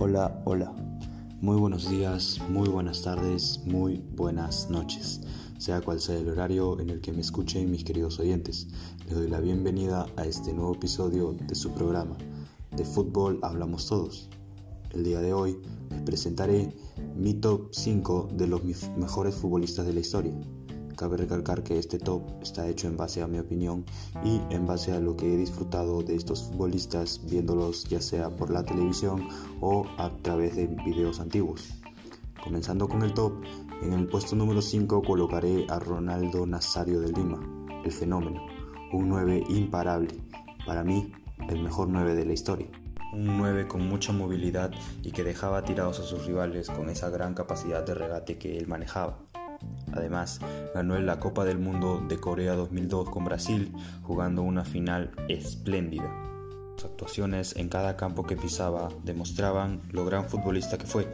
Hola, hola. Muy buenos días, muy buenas tardes, muy buenas noches. Sea cual sea el horario en el que me escuchen mis queridos oyentes, les doy la bienvenida a este nuevo episodio de su programa. De fútbol hablamos todos. El día de hoy les presentaré mi top 5 de los mejores futbolistas de la historia. Cabe recalcar que este top está hecho en base a mi opinión y en base a lo que he disfrutado de estos futbolistas viéndolos ya sea por la televisión o a través de videos antiguos. Comenzando con el top, en el puesto número 5 colocaré a Ronaldo Nazario de Lima, el fenómeno, un 9 imparable, para mí el mejor 9 de la historia. Un 9 con mucha movilidad y que dejaba tirados a sus rivales con esa gran capacidad de regate que él manejaba. Además, ganó la Copa del Mundo de Corea 2002 con Brasil, jugando una final espléndida. Sus actuaciones en cada campo que pisaba demostraban lo gran futbolista que fue,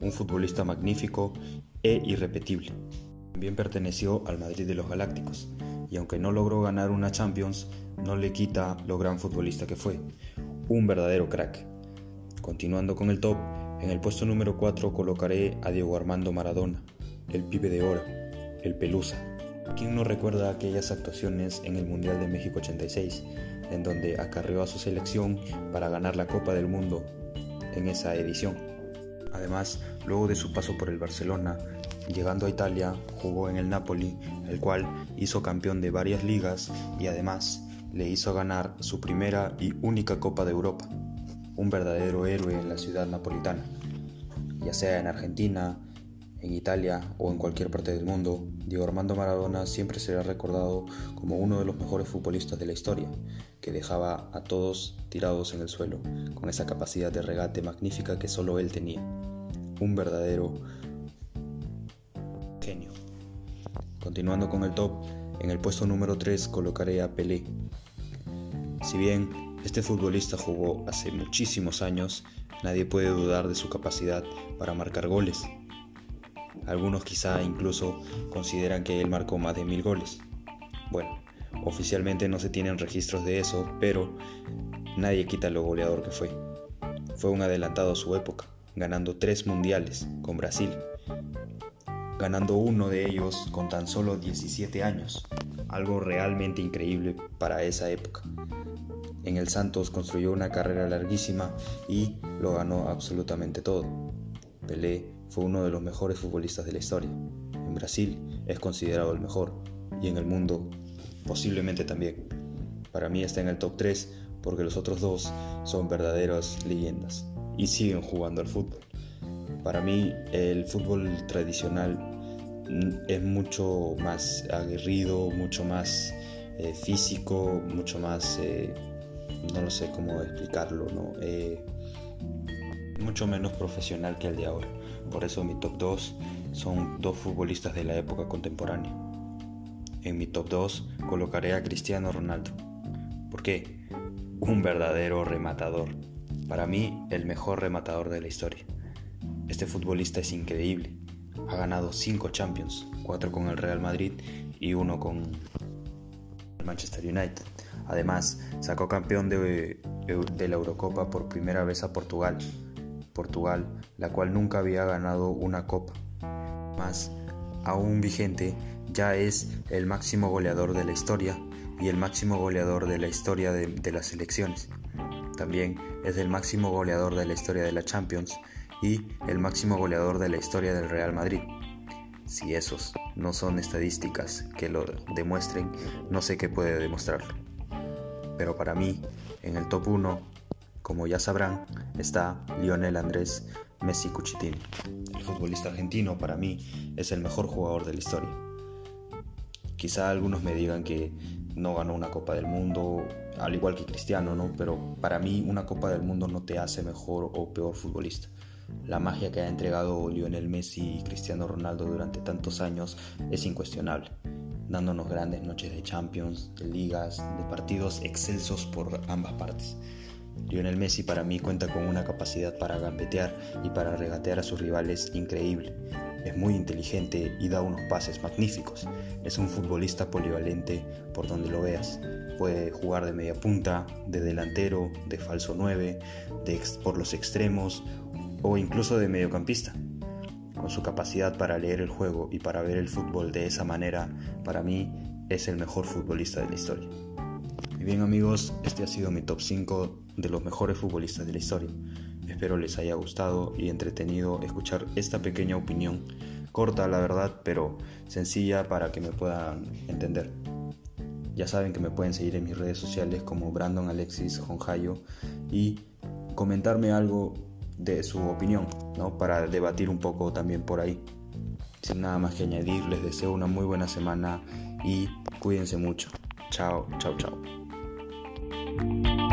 un futbolista magnífico e irrepetible. También perteneció al Madrid de los Galácticos, y aunque no logró ganar una Champions, no le quita lo gran futbolista que fue, un verdadero crack. Continuando con el top, en el puesto número 4 colocaré a Diego Armando Maradona, el pibe de oro, el pelusa. ¿Quién no recuerda aquellas actuaciones en el Mundial de México 86, en donde acarreó a su selección para ganar la Copa del Mundo en esa edición? Además, luego de su paso por el Barcelona, llegando a Italia, jugó en el Napoli, el cual hizo campeón de varias ligas y además le hizo ganar su primera y única Copa de Europa, un verdadero héroe en la ciudad napolitana, ya sea en Argentina, en Italia o en cualquier parte del mundo, Diego Armando Maradona siempre será recordado como uno de los mejores futbolistas de la historia, que dejaba a todos tirados en el suelo, con esa capacidad de regate magnífica que solo él tenía. Un verdadero genio. Continuando con el top, en el puesto número 3 colocaré a Pelé. Si bien este futbolista jugó hace muchísimos años, nadie puede dudar de su capacidad para marcar goles algunos quizá incluso consideran que él marcó más de mil goles. Bueno, oficialmente no se tienen registros de eso, pero nadie quita lo goleador que fue. Fue un adelantado su época, ganando tres mundiales con Brasil, ganando uno de ellos con tan solo 17 años, algo realmente increíble para esa época. En el Santos construyó una carrera larguísima y lo ganó absolutamente todo. Pelé fue uno de los mejores futbolistas de la historia. En Brasil es considerado el mejor y en el mundo posiblemente también. Para mí está en el top 3 porque los otros dos son verdaderas leyendas y siguen jugando al fútbol. Para mí el fútbol tradicional es mucho más aguerrido, mucho más eh, físico, mucho más, eh, no lo sé cómo explicarlo, ¿no? Eh, mucho menos profesional que el de ahora. Por eso mi top 2 son dos futbolistas de la época contemporánea. En mi top 2 colocaré a Cristiano Ronaldo. ¿Por qué? Un verdadero rematador. Para mí, el mejor rematador de la historia. Este futbolista es increíble. Ha ganado 5 Champions, 4 con el Real Madrid y 1 con el Manchester United. Además, sacó campeón de, de la Eurocopa por primera vez a Portugal Portugal, la cual nunca había ganado una copa. Más, aún vigente, ya es el máximo goleador de la historia y el máximo goleador de la historia de, las selecciones. También es el máximo goleador de la historia de la Champions y el máximo goleador de la historia del Real Madrid. Si esos no son estadísticas que lo demuestren, no sé qué puede demostrarlo. Pero para mí, en el top 1 como ya sabrán, está Lionel Andrés Messi Cuchitini. El futbolista argentino para mí es el mejor jugador de la historia. Quizá algunos me digan que no ganó una Copa del Mundo, al igual que Cristiano, ¿no? Pero para mí una Copa del Mundo no te hace mejor o peor futbolista. La magia que ha entregado Lionel Messi y Cristiano Ronaldo durante tantos años es incuestionable, dándonos grandes noches de Champions, de ligas, de partidos excelsos por ambas partes. Lionel Messi para mí cuenta con una capacidad para gambetear y para regatear a sus rivales increíble. Es muy inteligente y da unos pases magníficos. Es un futbolista polivalente por donde lo veas. puede jugar de media punta, de delantero, de falso 9, de por los extremos o incluso de mediocampista. Con su capacidad para leer el juego y para ver el fútbol de esa manera, para mí es el mejor futbolista de la historia. Bien amigos, este ha sido mi top 5 de los mejores futbolistas de la historia. Espero les haya gustado y entretenido escuchar esta pequeña opinión, corta la verdad, pero sencilla para que me puedan entender. Ya saben que me pueden seguir en mis redes sociales como Brandon Alexis Jonjayo y comentarme algo de su opinión, ¿no? Para debatir un poco también por ahí. Sin nada más que añadir, les deseo una muy buena semana y cuídense mucho. Chao, chao, chao. Bye.